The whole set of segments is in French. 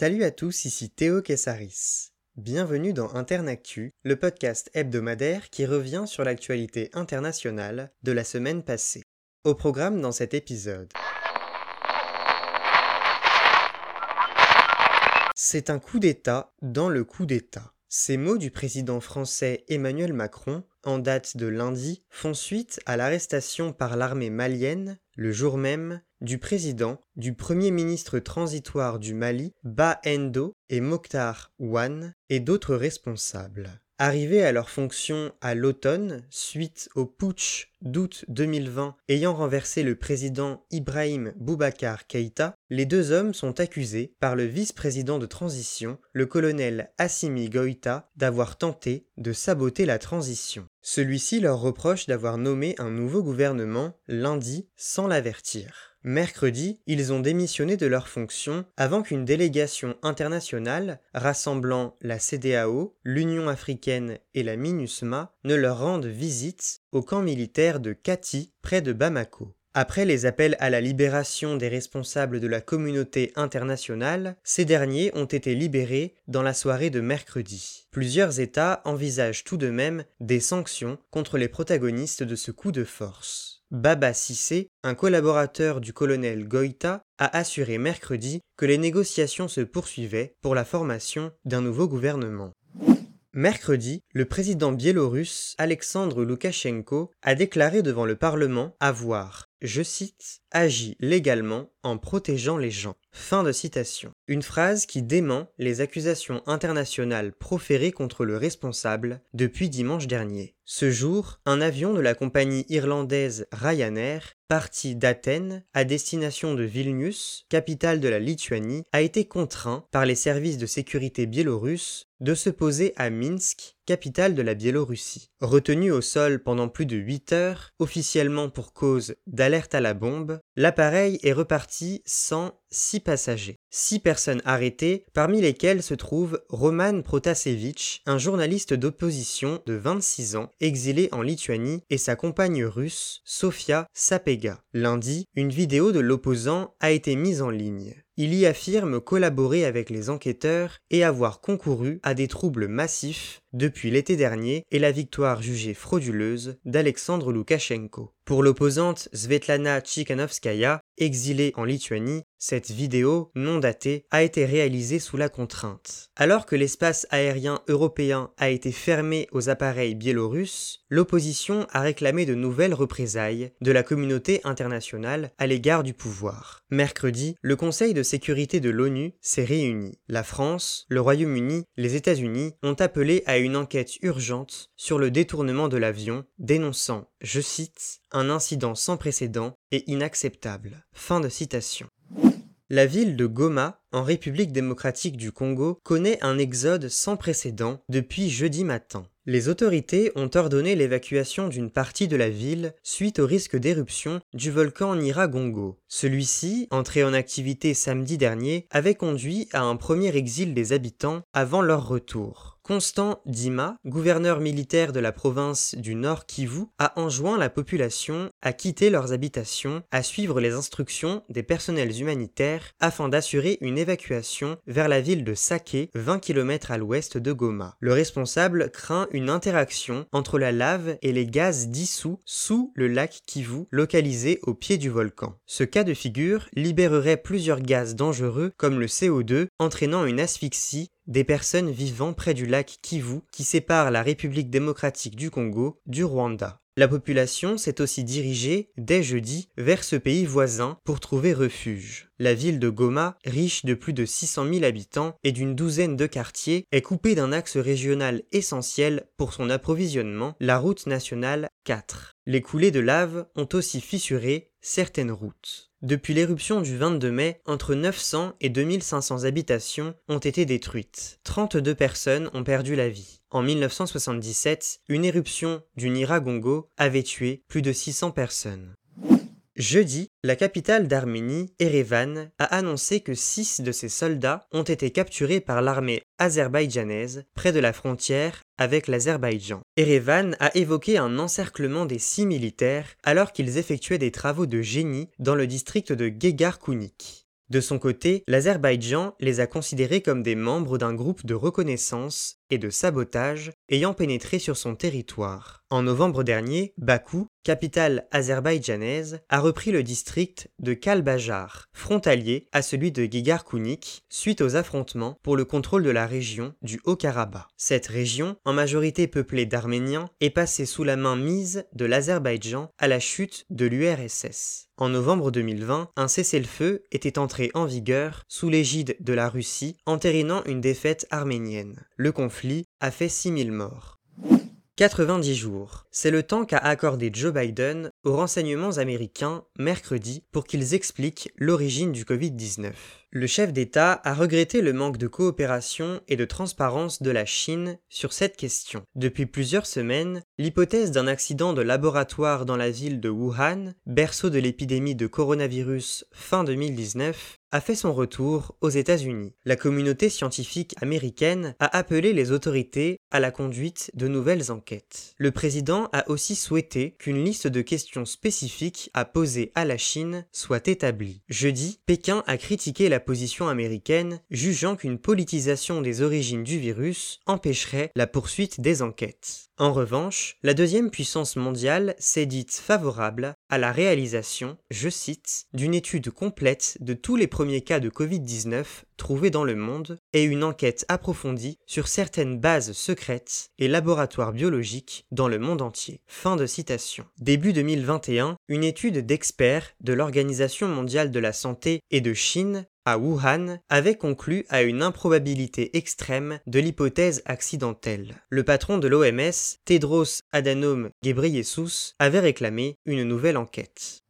Salut à tous, ici Théo Kessaris. Bienvenue dans Internactu, le podcast hebdomadaire qui revient sur l'actualité internationale de la semaine passée. Au programme dans cet épisode. C'est un coup d'État dans le coup d'État. Ces mots du président français Emmanuel Macron, en date de lundi, font suite à l'arrestation par l'armée malienne, le jour même, du président, du premier ministre transitoire du Mali, Ba Endo et Mokhtar Ouane, et d'autres responsables. Arrivés à leur fonction à l'automne, suite au putsch d'août 2020 ayant renversé le président Ibrahim Boubacar Keïta, les deux hommes sont accusés par le vice-président de transition, le colonel Assimi Goïta, d'avoir tenté de saboter la transition. Celui-ci leur reproche d'avoir nommé un nouveau gouvernement lundi sans l'avertir. Mercredi, ils ont démissionné de leurs fonctions avant qu'une délégation internationale rassemblant la CDAO, l'Union africaine et la MINUSMA ne leur rende visite au camp militaire de Kati près de Bamako. Après les appels à la libération des responsables de la communauté internationale, ces derniers ont été libérés dans la soirée de mercredi. Plusieurs États envisagent tout de même des sanctions contre les protagonistes de ce coup de force. Baba Sissé, un collaborateur du colonel Goïta, a assuré mercredi que les négociations se poursuivaient pour la formation d'un nouveau gouvernement. Mercredi, le président biélorusse Alexandre Loukachenko a déclaré devant le Parlement avoir, je cite, agi légalement en protégeant les gens. Fin de citation. Une phrase qui dément les accusations internationales proférées contre le responsable depuis dimanche dernier. Ce jour, un avion de la compagnie irlandaise Ryanair, parti d'Athènes à destination de Vilnius, capitale de la Lituanie, a été contraint par les services de sécurité biélorusses de se poser à Minsk, capitale de la Biélorussie. Retenu au sol pendant plus de 8 heures, officiellement pour cause d'alerte à la bombe, l'appareil est reparti sans 6 passagers. 6 personnes arrêtées, parmi lesquelles se trouve Roman Protasevich, un journaliste d'opposition de 26 ans, exilé en Lituanie, et sa compagne russe, Sofia Sapega. Lundi, une vidéo de l'opposant a été mise en ligne. Il y affirme collaborer avec les enquêteurs et avoir concouru à des troubles massifs depuis l'été dernier et la victoire jugée frauduleuse d'Alexandre Loukachenko. Pour l'opposante Svetlana Tsikhanovskaya, exilée en Lituanie, cette vidéo, non datée, a été réalisée sous la contrainte. Alors que l'espace aérien européen a été fermé aux appareils biélorusses, l'opposition a réclamé de nouvelles représailles de la communauté internationale à l'égard du pouvoir. Mercredi, le Conseil de sécurité de l'ONU s'est réuni. La France, le Royaume-Uni, les États-Unis ont appelé à une enquête urgente sur le détournement de l'avion, dénonçant, je cite, un incident sans précédent inacceptable. Fin de citation. La ville de Goma, en République démocratique du Congo, connaît un exode sans précédent depuis jeudi matin. Les autorités ont ordonné l'évacuation d'une partie de la ville suite au risque d'éruption du volcan Niragongo. Celui-ci, entré en activité samedi dernier, avait conduit à un premier exil des habitants avant leur retour. Constant Dima, gouverneur militaire de la province du Nord Kivu, a enjoint la population à quitter leurs habitations, à suivre les instructions des personnels humanitaires afin d'assurer une évacuation vers la ville de Sake, 20 km à l'ouest de Goma. Le responsable craint une interaction entre la lave et les gaz dissous sous le lac Kivu, localisé au pied du volcan. Ce cas de figure libérerait plusieurs gaz dangereux comme le CO2, entraînant une asphyxie des personnes vivant près du lac Kivu qui sépare la République démocratique du Congo du Rwanda. La population s'est aussi dirigée, dès jeudi, vers ce pays voisin pour trouver refuge. La ville de Goma, riche de plus de 600 000 habitants et d'une douzaine de quartiers, est coupée d'un axe régional essentiel pour son approvisionnement, la route nationale 4. Les coulées de lave ont aussi fissuré certaines routes. Depuis l'éruption du 22 mai, entre 900 et 2500 habitations ont été détruites. 32 personnes ont perdu la vie. En 1977, une éruption du Niragongo avait tué plus de 600 personnes. Jeudi, la capitale d'Arménie, Erevan, a annoncé que six de ses soldats ont été capturés par l'armée azerbaïdjanaise près de la frontière avec l'Azerbaïdjan. Erevan a évoqué un encerclement des six militaires alors qu'ils effectuaient des travaux de génie dans le district de Gegarkunik. De son côté, l'Azerbaïdjan les a considérés comme des membres d'un groupe de reconnaissance et de sabotage ayant pénétré sur son territoire. En novembre dernier, Bakou, capitale azerbaïdjanaise, a repris le district de Kalbajar, frontalier à celui de Gigarkounik, suite aux affrontements pour le contrôle de la région du Haut-Karabakh. Cette région, en majorité peuplée d'Arméniens, est passée sous la main mise de l'Azerbaïdjan à la chute de l'URSS. En novembre 2020, un cessez-le-feu était entré en vigueur sous l'égide de la Russie, entérinant une défaite arménienne. Le conflit a fait 6000 morts. 90 jours. C'est le temps qu'a accordé Joe Biden aux renseignements américains mercredi pour qu'ils expliquent l'origine du Covid-19. Le chef d'État a regretté le manque de coopération et de transparence de la Chine sur cette question. Depuis plusieurs semaines, l'hypothèse d'un accident de laboratoire dans la ville de Wuhan, berceau de l'épidémie de coronavirus fin 2019, a fait son retour aux États-Unis. La communauté scientifique américaine a appelé les autorités à la conduite de nouvelles enquêtes. Le président a aussi souhaité qu'une liste de questions spécifiques à poser à la Chine soit établie. Jeudi, Pékin a critiqué la position américaine, jugeant qu'une politisation des origines du virus empêcherait la poursuite des enquêtes. En revanche, la deuxième puissance mondiale s'est dite favorable à la réalisation, je cite, d'une étude complète de tous les premiers cas de Covid-19 trouvés dans le monde et une enquête approfondie sur certaines bases secrètes et laboratoires biologiques dans le monde entier. Fin de citation. Début 2021, une étude d'experts de l'Organisation mondiale de la santé et de Chine à Wuhan avait conclu à une improbabilité extrême de l'hypothèse accidentelle. Le patron de l'OMS, Tedros Adhanom Ghebreyesus, avait réclamé une nouvelle enquête.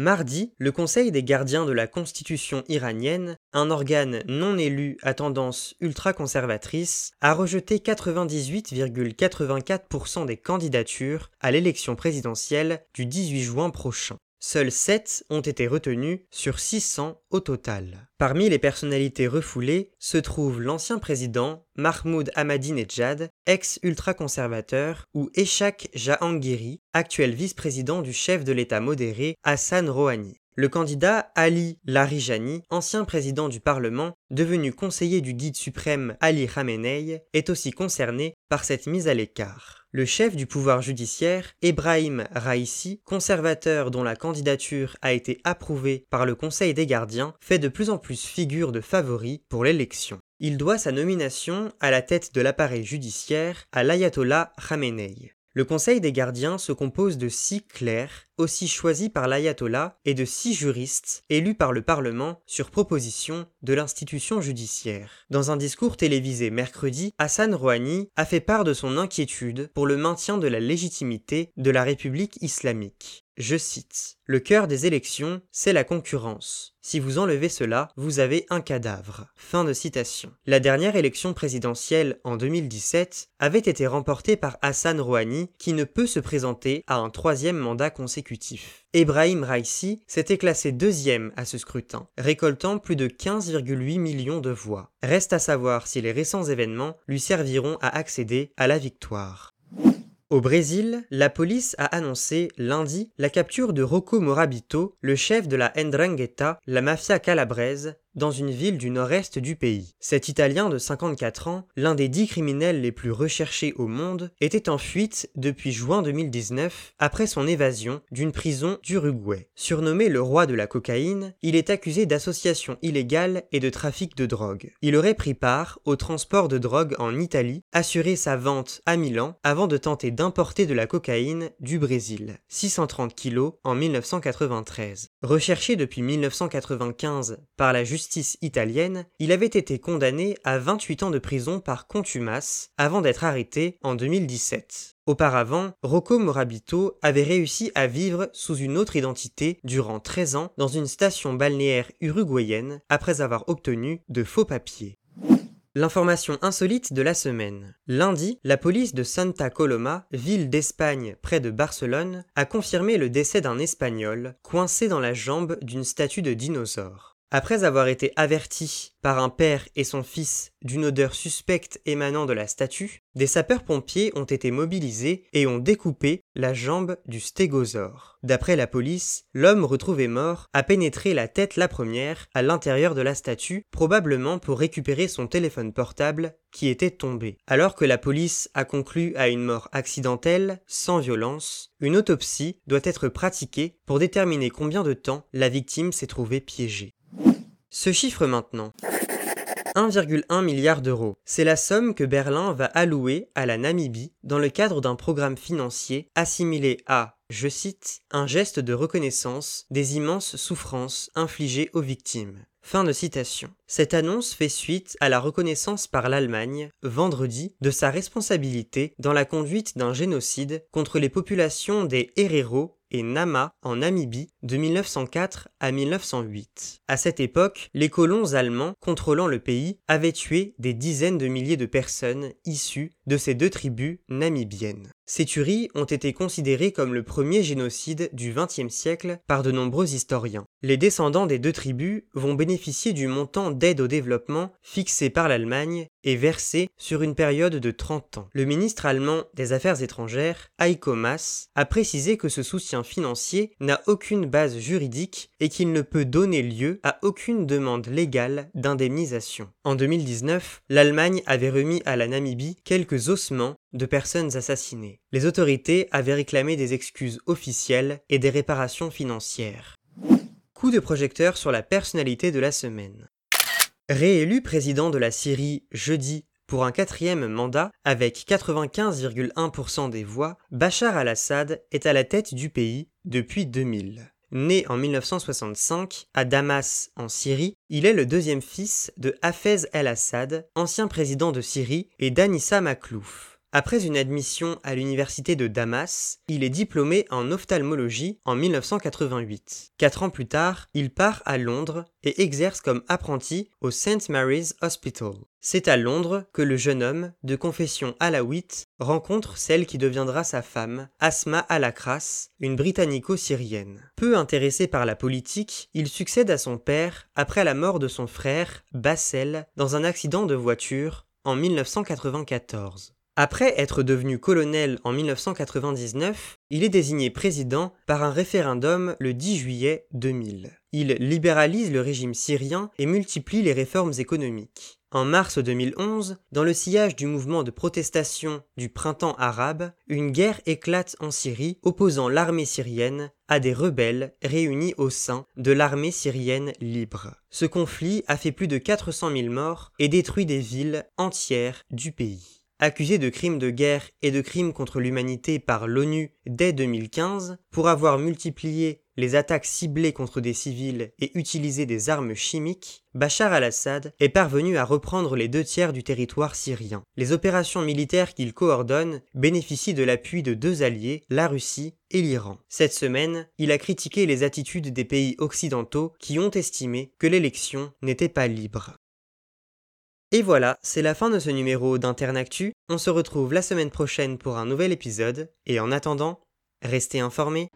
Mardi, le Conseil des gardiens de la Constitution iranienne, un organe non élu à tendance ultra-conservatrice, a rejeté 98,84% des candidatures à l'élection présidentielle du 18 juin prochain. Seuls 7 ont été retenus sur 600 au total. Parmi les personnalités refoulées se trouve l'ancien président Mahmoud Ahmadinejad, ex-ultra-conservateur, ou Eshak Jahangiri, actuel vice-président du chef de l'État modéré Hassan Rouhani. Le candidat Ali Larijani, ancien président du Parlement, devenu conseiller du guide suprême Ali Khamenei, est aussi concerné par cette mise à l'écart le chef du pouvoir judiciaire, Ebrahim Raisi, conservateur dont la candidature a été approuvée par le Conseil des gardiens, fait de plus en plus figure de favori pour l'élection. Il doit sa nomination à la tête de l'appareil judiciaire à l'ayatollah Khamenei. Le Conseil des gardiens se compose de six clercs aussi choisi par l'ayatollah et de six juristes élus par le Parlement sur proposition de l'institution judiciaire. Dans un discours télévisé mercredi, Hassan Rouhani a fait part de son inquiétude pour le maintien de la légitimité de la République islamique. Je cite Le cœur des élections, c'est la concurrence. Si vous enlevez cela, vous avez un cadavre. Fin de citation. La dernière élection présidentielle en 2017 avait été remportée par Hassan Rouhani qui ne peut se présenter à un troisième mandat consécutif Ebrahim Raisi s'était classé deuxième à ce scrutin, récoltant plus de 15,8 millions de voix. Reste à savoir si les récents événements lui serviront à accéder à la victoire. Au Brésil, la police a annoncé lundi la capture de Rocco Morabito, le chef de la Ndrangheta, la mafia calabraise, dans une ville du nord-est du pays. Cet Italien de 54 ans, l'un des dix criminels les plus recherchés au monde, était en fuite depuis juin 2019 après son évasion d'une prison d'Uruguay. Surnommé le roi de la cocaïne, il est accusé d'association illégale et de trafic de drogue. Il aurait pris part au transport de drogue en Italie, assuré sa vente à Milan avant de tenter d'importer de la cocaïne du Brésil, 630 kilos en 1993. Recherché depuis 1995 par la justice italienne, il avait été condamné à 28 ans de prison par contumace avant d'être arrêté en 2017. Auparavant, Rocco Morabito avait réussi à vivre sous une autre identité durant 13 ans dans une station balnéaire uruguayenne après avoir obtenu de faux papiers. L'information insolite de la semaine. Lundi, la police de Santa Coloma, ville d'Espagne près de Barcelone, a confirmé le décès d'un Espagnol coincé dans la jambe d'une statue de dinosaure. Après avoir été avertis par un père et son fils d'une odeur suspecte émanant de la statue, des sapeurs-pompiers ont été mobilisés et ont découpé la jambe du stégosaure. D'après la police, l'homme retrouvé mort a pénétré la tête la première à l'intérieur de la statue, probablement pour récupérer son téléphone portable qui était tombé. Alors que la police a conclu à une mort accidentelle, sans violence, une autopsie doit être pratiquée pour déterminer combien de temps la victime s'est trouvée piégée. Ce chiffre maintenant. 1,1 milliard d'euros. C'est la somme que Berlin va allouer à la Namibie dans le cadre d'un programme financier assimilé à, je cite, un geste de reconnaissance des immenses souffrances infligées aux victimes. Fin de citation. Cette annonce fait suite à la reconnaissance par l'Allemagne, vendredi, de sa responsabilité dans la conduite d'un génocide contre les populations des Herero et Nama en Namibie de 1904 à 1908. À cette époque, les colons allemands contrôlant le pays avaient tué des dizaines de milliers de personnes issues de ces deux tribus namibiennes. Ces tueries ont été considérées comme le premier génocide du XXe siècle par de nombreux historiens. Les descendants des deux tribus vont bénéficier du montant d'aide au développement fixé par l'Allemagne et versé sur une période de 30 ans. Le ministre allemand des Affaires étrangères, Heiko Maas, a précisé que ce soutien financier n'a aucune base juridique et qu'il ne peut donner lieu à aucune demande légale d'indemnisation. En 2019, l'Allemagne avait remis à la Namibie quelques ossements de personnes assassinées. Les autorités avaient réclamé des excuses officielles et des réparations financières. Coup de projecteur sur la personnalité de la semaine. Réélu président de la Syrie jeudi pour un quatrième mandat, avec 95,1% des voix, Bachar al-Assad est à la tête du pays depuis 2000. Né en 1965 à Damas en Syrie, il est le deuxième fils de Hafez el-Assad, ancien président de Syrie, et d'Anissa Maklouf. Après une admission à l'université de Damas, il est diplômé en ophtalmologie en 1988. Quatre ans plus tard, il part à Londres et exerce comme apprenti au St. Mary's Hospital. C'est à Londres que le jeune homme, de confession alawite, rencontre celle qui deviendra sa femme, Asma Alakras, une britannico-syrienne. Peu intéressé par la politique, il succède à son père après la mort de son frère, Bassel, dans un accident de voiture en 1994. Après être devenu colonel en 1999, il est désigné président par un référendum le 10 juillet 2000. Il libéralise le régime syrien et multiplie les réformes économiques. En mars 2011, dans le sillage du mouvement de protestation du printemps arabe, une guerre éclate en Syrie opposant l'armée syrienne à des rebelles réunis au sein de l'armée syrienne libre. Ce conflit a fait plus de 400 000 morts et détruit des villes entières du pays. Accusé de crimes de guerre et de crimes contre l'humanité par l'ONU dès 2015 pour avoir multiplié les attaques ciblées contre des civils et utilisé des armes chimiques, Bachar al-Assad est parvenu à reprendre les deux tiers du territoire syrien. Les opérations militaires qu'il coordonne bénéficient de l'appui de deux alliés, la Russie et l'Iran. Cette semaine, il a critiqué les attitudes des pays occidentaux qui ont estimé que l'élection n'était pas libre. Et voilà, c'est la fin de ce numéro d'Internactu. On se retrouve la semaine prochaine pour un nouvel épisode, et en attendant, restez informés.